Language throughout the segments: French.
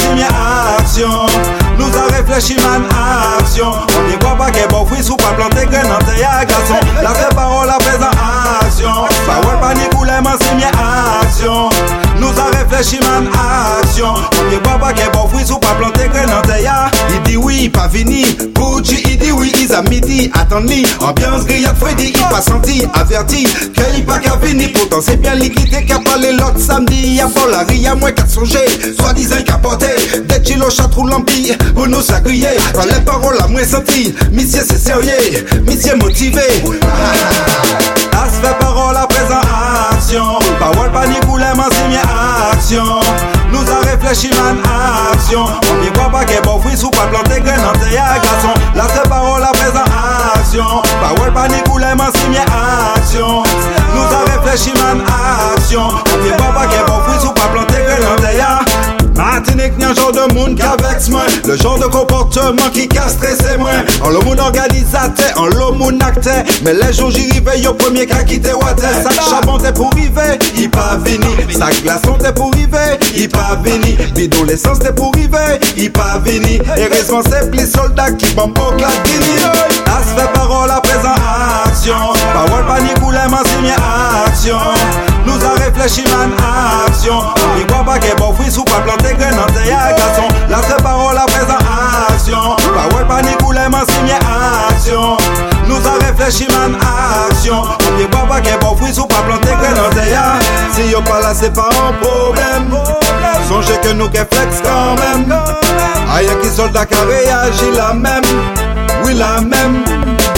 si mye aksyon Nou sa reflechi man aksyon On kwa pa ke bo fwi La se parol apesan Gucci il dit oui, ils a midi. Attends-li, ambiance grillade Freddy Il pas senti, averti. Qu'il pas qu'à fini Pourtant c'est bien liquidé Qu'a parlé l'autre samedi. Y'a pas la ria, moins qu'à songer. Soit-disant capoté Des kilos chat roule l'empire Pour nous sacrier Dans les paroles à moins senti Monsieur c'est sérieux. Monsieur motivé. As fait parole à présent action. Parole pas ni couleur man signe action. Nous a réfléchi man action. On n'y croit pas qu'est bon fruit Parole pas ni couleur man signe action. Nous a réfléchi man action. On n'y croit pas qu'est bon fruit sous pas planté grain dans tes Martinique, ni un genre de monde qu'avec moi. Le genre de comportement qui casse stressé moi. En le monde organisateur, en le monde acteur. Mais les jours j'y rive, yo premier qu'à quitter water Sac charbon t'es pour river, il pas vini Sac glaçon t'es pour river, il pas vini Bidon l'essence t'es pour river, il pas vini Et responsable les soldats qui bombent au Guinée action. Nous a réfléchi man action. On n'y croit pas qu'est bon fruit sous pas planté grain dans tes garçon. Là c'est parole à présent action. Parole pas ni couleur, man signe action. Nous a réfléchi man action. On n'y croit pas qu'est bon fruit sous pas planté grain dans tes Si yo pas là c'est pas un problème. Songez que nous qu'est flex quand même. Aïe qui soldat qui a réagi la même. Oui la même,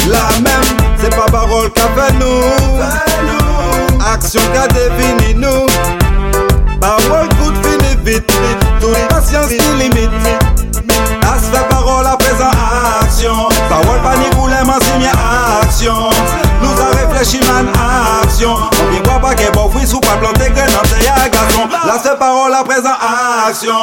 la même C'est pas parole qu'a fait nous. Action qu'a défini nous. Parole de fini vite Tout les patience qui limite As fait parole à présent action. Parole pas ni couleur man signe action. Nous a réfléchi man action. On n'y croit pas qu'est bon fruit sous pas planté grain dans tes garçon. Là c'est parole à présent action